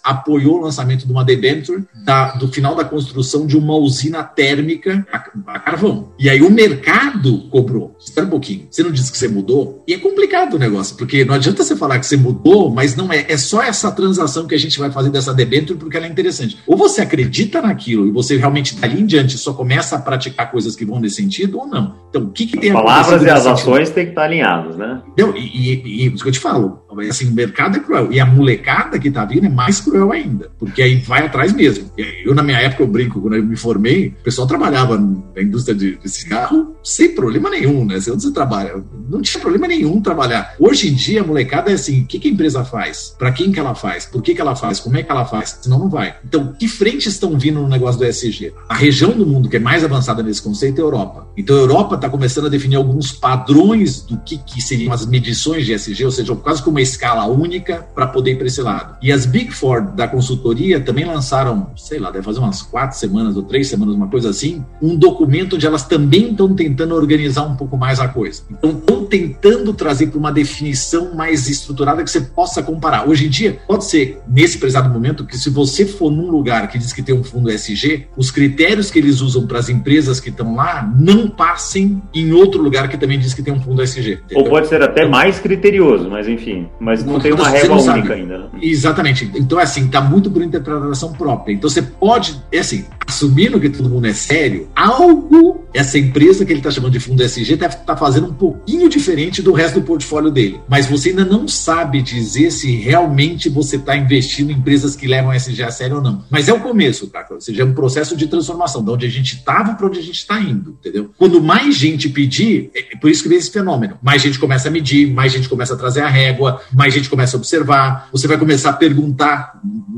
apoiou o lançamento de uma debenture da, do final da construção de uma usina térmica a, a, carvão. E aí o mercado cobrou. Espera um pouquinho, você não disse que você mudou? E é complicado o negócio, porque não adianta você falar que você mudou, mas não é. É só essa transação que a gente vai fazer dessa debenture porque ela é interessante. Ou você acredita naquilo e você realmente dali em diante só começa a praticar coisas que vão nesse sentido ou não. Então, o que, que tem as palavras e as ações têm que estar alinhadas, né? Não, e, e, e isso que eu te falo, assim, o mercado é cruel. E a molecada que tá vindo é mais cruel ainda, porque aí vai atrás mesmo. Eu, na minha época, eu brinco, quando eu me formei, o pessoal trabalhava na indústria de, de cigarro sem problema nenhum, né? Onde você trabalha? Não tinha problema nenhum trabalhar. Hoje em dia, a molecada é assim: o que, que a empresa faz? Para quem que ela faz? Por que, que ela faz? Como é que ela faz? Senão não vai. Então, que frentes estão vindo no negócio do ESG? A região do mundo que é mais avançada nesse conceito é a Europa. Então, a Europa está começando a definir alguns padrões do que, que seriam as medições de ESG, ou seja, quase que uma escala única para poder ir para esse lado. E as Big Four da consultoria também lançaram, sei lá, deve fazer umas quatro semanas ou três semanas, uma coisa assim, um documento onde elas também estão tentando organizar um pouco mais a coisa. Então, estão tentando trazer para uma definição mais estruturada que você possa comparar. Hoje em dia, pode ser, nesse prezado momento, que se você for num lugar que diz que tem um fundo SG, os critérios que eles usam para as empresas que estão lá não passem em outro lugar que também diz que tem um fundo SG. Entendeu? Ou pode ser até mais criterioso, mas enfim, mas não, não tem uma régua única ainda. Né? Exatamente. Então, assim, está muito por interpretação própria. Então, você pode, é assim, assumindo que todo mundo é sério, algo essa empresa que ele está chamando de fundo SG deve estar tá fazendo um pouquinho diferente do resto do portfólio dele. Mas você ainda não sabe dizer se realmente você está investindo em empresas que levam SG a sério ou não. Mas é o começo, tá? Ou seja, é um processo de transformação, de onde a gente estava para onde a gente está indo, entendeu? Quando mais gente pedir, é por isso que vem esse fenômeno. Mais gente começa a medir, mais gente começa a trazer a régua, mais gente começa a observar. Você vai começar a perguntar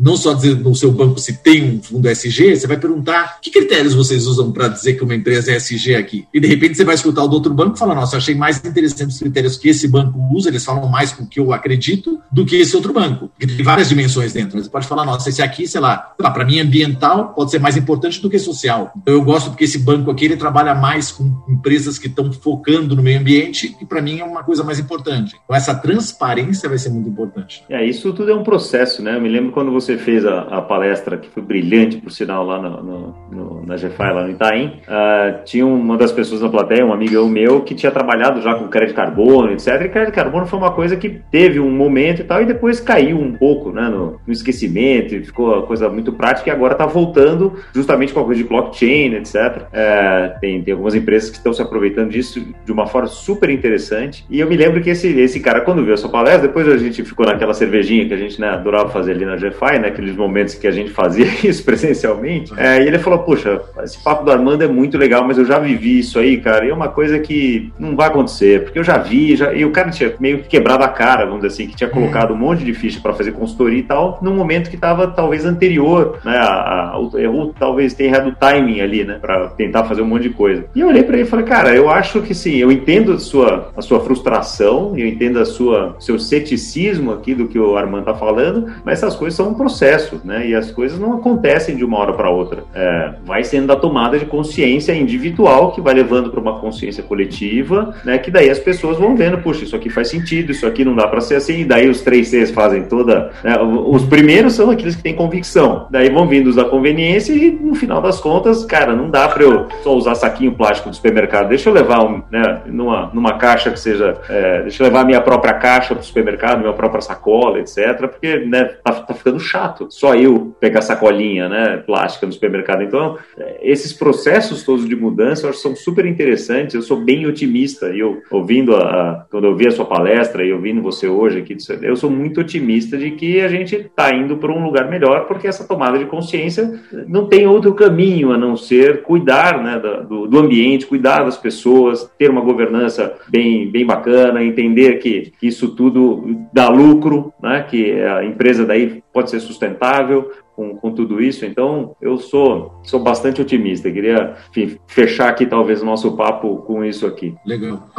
não só dizer no seu banco se tem um fundo SG, você vai perguntar que critérios vocês usam para dizer que uma empresa é SG aqui. E de repente você vai escutar o do outro banco e falar: Nossa, achei mais interessante os critérios que esse banco usa, eles falam mais com o que eu acredito do que esse outro banco. Porque tem várias dimensões dentro. Você pode falar: Nossa, esse aqui, sei lá, para mim ambiental pode ser mais importante do que social. Então eu gosto porque esse banco aqui ele trabalha mais com empresas que estão focando no meio ambiente e para mim é uma coisa mais importante. Então essa transparência vai ser muito importante. É, isso tudo é um processo, né? Eu me lembro quando você fez a, a palestra, que foi brilhante, por sinal, lá no, no, no, na GFI, lá no Itaim, uh, tinha uma das pessoas na plateia, um amigão meu, que tinha trabalhado já com crédito carbono, etc. E crédito carbono foi uma coisa que teve um momento e tal, e depois caiu um pouco, né? No, no esquecimento, e ficou uma coisa muito prática, e agora está voltando justamente com a coisa de blockchain, etc. É, tem, tem algumas empresas que estão se aproveitando disso de uma forma super interessante. E eu me lembro que esse, esse cara, quando viu a sua palestra, depois a gente ficou naquela cervejinha que a gente né, adorava fazer ali na GFI, né? Momentos que a gente fazia (laughs) isso presencialmente. É, e ele falou: Puxa, esse papo do Armando é muito legal, mas eu já vivi isso aí, cara. E é uma coisa que não vai acontecer, porque eu já vi, já... e o cara tinha meio que quebrado a cara, vamos dizer assim, que tinha colocado um monte de ficha para fazer consultoria e tal, num momento que estava talvez anterior, né? A, errou, talvez tenha errado o timing ali, né? Para tentar fazer um monte de coisa. E eu olhei para ele e falei: Cara, eu acho que sim, eu entendo a sua, a sua frustração, eu entendo a sua seu ceticismo aqui do que o Armando tá falando, mas essas coisas são um processo, né? E as coisas não acontecem de uma hora para outra. É, vai sendo da tomada de consciência individual que vai levando para uma consciência coletiva, né? Que daí as pessoas vão vendo, puxa, isso aqui faz sentido, isso aqui não dá para ser assim. E daí os três Cs fazem toda. Né? Os primeiros são aqueles que têm convicção. Daí vão vindo os da conveniência e no final das contas, cara, não dá para eu só usar saquinho plástico do supermercado. Deixa eu levar um, né, numa, numa caixa que seja, é, deixa eu levar a minha própria caixa para o supermercado, minha própria sacola, etc. Porque né, tá, tá ficando chato. Só eu pegar sacolinha, né, plástica no supermercado. Então, esses processos todos de mudança eu acho são super interessantes. Eu sou bem otimista. E eu ouvindo a, a, quando eu vi a sua palestra e ouvindo você hoje aqui, eu sou muito otimista de que a gente está indo para um lugar melhor, porque essa tomada de consciência não tem outro caminho a não ser cuidar né, do, do ambiente, cuidar das pessoas, ter uma governança bem, bem bacana, entender que isso tudo dá lucro, né, que a empresa daí pode ser sustentável, com, com tudo isso. Então, eu sou, sou bastante otimista. queria enfim, fechar aqui, talvez, o nosso papo com isso aqui. Legal.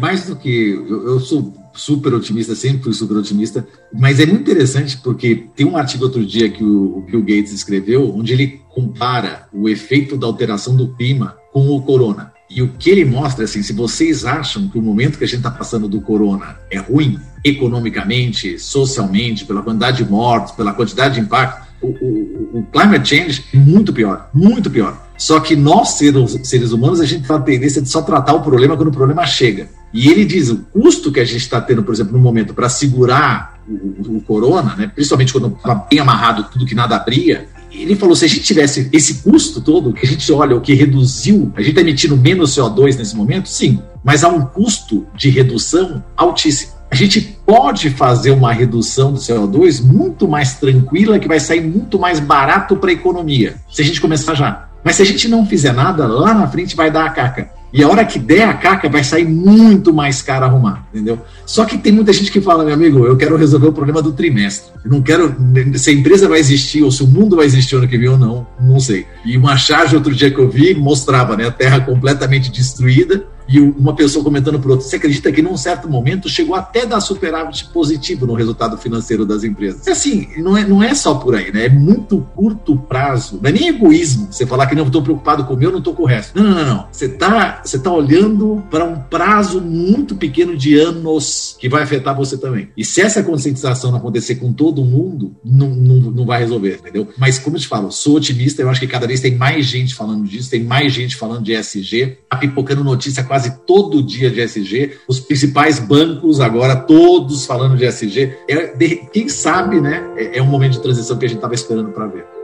Mais do que. Eu, eu sou super otimista, sempre fui super otimista, mas é muito interessante porque tem um artigo outro dia que o, o Bill Gates escreveu, onde ele compara o efeito da alteração do clima com o corona. E o que ele mostra, assim, se vocês acham que o momento que a gente está passando do corona é ruim, economicamente, socialmente, pela quantidade de mortos, pela quantidade de impacto, o, o, o, climate change é muito pior, muito pior. Só que nós, seres, humanos, a gente tem a tendência de só tratar o problema quando o problema chega. E ele diz o custo que a gente está tendo, por exemplo, no momento para segurar o, o, corona, né, principalmente quando estava bem amarrado tudo que nada abria, ele falou: se a gente tivesse esse custo todo, que a gente olha o que reduziu, a gente está emitindo menos CO2 nesse momento, sim, mas há um custo de redução altíssimo a gente pode fazer uma redução do CO2 muito mais tranquila, que vai sair muito mais barato para a economia, se a gente começar já. Mas se a gente não fizer nada, lá na frente vai dar a caca. E a hora que der a caca, vai sair muito mais caro arrumar, entendeu? Só que tem muita gente que fala, meu amigo, eu quero resolver o problema do trimestre. Eu não quero. Se a empresa vai existir, ou se o mundo vai existir ano que vem ou não, não sei. E uma charge outro dia que eu vi mostrava, né? A Terra completamente destruída e uma pessoa comentando por outra, você acredita que num certo momento chegou até dar superávit positivo no resultado financeiro das empresas? Assim, não é, não é só por aí, né? É muito curto prazo. Não é nem egoísmo você falar que não estou preocupado com o meu, não estou com o resto. Não, não, não. Você está você tá olhando para um prazo muito pequeno de anos que vai afetar você também. E se essa conscientização não acontecer com todo mundo, não, não, não vai resolver, entendeu? Mas como eu te falo, sou otimista, eu acho que cada vez tem mais gente falando disso, tem mais gente falando de ESG, tá pipocando notícia quase quase todo dia de SG, os principais bancos agora todos falando de SG. É, de, quem sabe, né? É, é um momento de transição que a gente estava esperando para ver.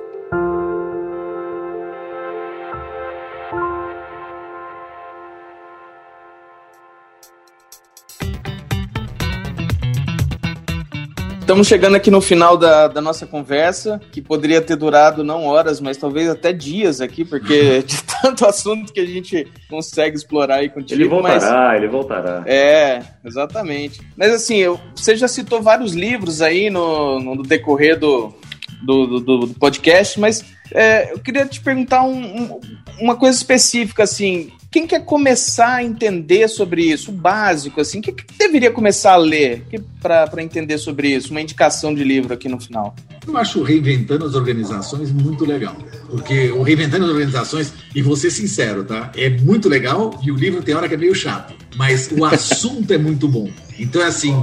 Estamos chegando aqui no final da, da nossa conversa, que poderia ter durado não horas, mas talvez até dias aqui, porque (laughs) de tanto assunto que a gente consegue explorar aí contigo. Ele voltará, mas... ele voltará. É, exatamente. Mas assim, eu, você já citou vários livros aí no, no decorrer do, do, do, do podcast, mas é, eu queria te perguntar um, um, uma coisa específica, assim, quem quer começar a entender sobre isso, o básico, assim, o que, que deveria começar a ler para entender sobre isso? Uma indicação de livro aqui no final. Eu acho o Reinventando as Organizações muito legal. Porque o Reinventando as Organizações, e vou ser sincero, tá? É muito legal e o livro tem hora que é meio chato. Mas o (laughs) assunto é muito bom. Então é assim,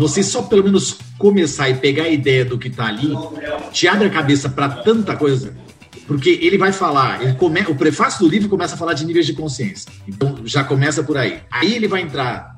você só pelo menos começar e pegar a ideia do que está ali, te abre a cabeça para tanta coisa porque ele vai falar, ele come, o prefácio do livro começa a falar de níveis de consciência. Então já começa por aí. Aí ele vai entrar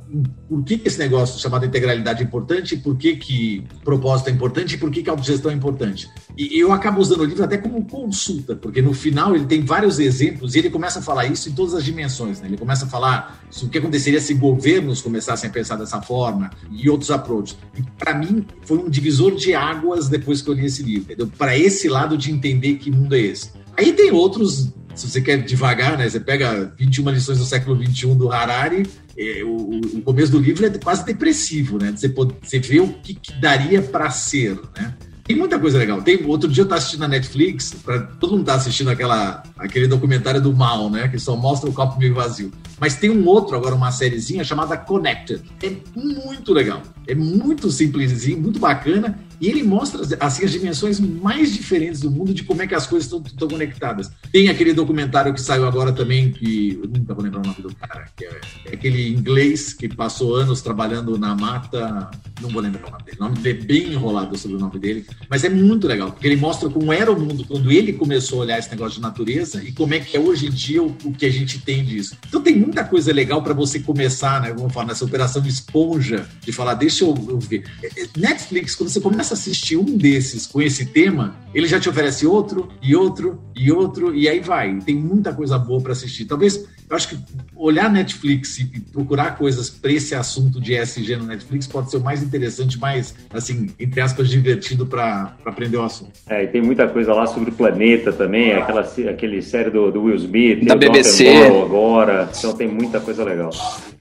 por que esse negócio chamado integralidade é importante, por que, que propósito é importante e por que, que autogestão é importante. E eu acabo usando o livro até como consulta, porque no final ele tem vários exemplos e ele começa a falar isso em todas as dimensões. Né? Ele começa a falar o que aconteceria se governos começassem a pensar dessa forma e outros approaches. E para mim foi um divisor de águas depois que eu li esse livro, para esse lado de entender que mundo é esse. Aí tem outros se você quer devagar, né, você pega 21 lições do século 21 do Harari é, o, o, começo do livro é quase depressivo, né? Você, pode, você vê o que, que daria para ser, né? Tem muita coisa legal. Tem, outro dia eu estava assistindo na Netflix, pra, todo mundo tá assistindo aquela, aquele documentário do mal, né? Que só mostra o copo meio vazio. Mas tem um outro, agora uma sériezinha chamada Connected. É muito legal. É muito simplesinho, muito bacana. E ele mostra assim, as dimensões mais diferentes do mundo de como é que as coisas estão conectadas. Tem aquele documentário que saiu agora também, que eu nunca vou lembrar o nome do cara, que é, é aquele inglês que passou anos trabalhando na mata. Não vou lembrar o nome dele. O nome dele é bem enrolado sobre o nome dele, mas é muito legal, porque ele mostra como era o mundo quando ele começou a olhar esse negócio de natureza e como é que é hoje em dia o, o que a gente tem disso. Então tem muita coisa legal para você começar, né? Vamos falar nessa operação esponja, de falar, deixa eu, eu ver. É, é, Netflix, quando você começa começa a assistir um desses com esse tema, ele já te oferece outro e outro e outro e aí vai. Tem muita coisa boa para assistir. Talvez eu acho que olhar Netflix e procurar coisas para esse assunto de ESG no Netflix pode ser o mais interessante, mais assim, entre aspas, divertido para aprender o assunto. É, e tem muita coisa lá sobre o planeta também, aquela aquele série do, do Will Smith, da BBC agora, então tem muita coisa legal.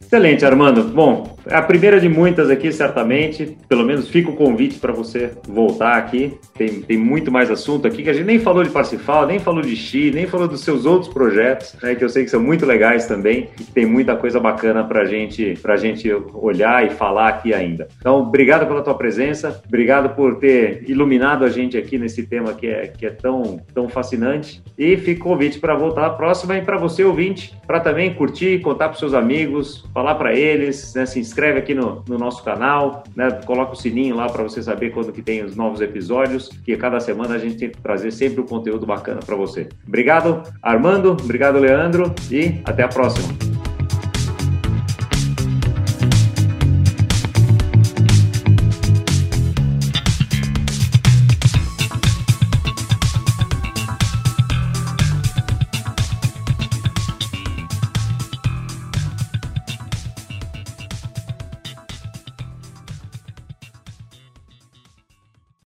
Excelente, Armando. Bom, é a primeira de muitas aqui, certamente. Pelo menos fica o convite para você voltar aqui. Tem, tem muito mais assunto aqui que a gente nem falou de Parsifal, nem falou de Xi, nem falou dos seus outros projetos, né, que eu sei que são muito legais também e que tem muita coisa bacana para gente, a gente olhar e falar aqui ainda. Então, obrigado pela tua presença, obrigado por ter iluminado a gente aqui nesse tema que é, que é tão, tão fascinante. E fica o convite para voltar à próxima e para você, ouvinte, para também curtir, contar para seus amigos, falar para eles, né, se inscreve aqui no, no nosso canal, né, coloca o sininho lá para você saber quando que tem os novos episódios, que cada semana a gente tem que trazer sempre um conteúdo bacana para você. Obrigado, Armando, obrigado, Leandro, e até a próxima.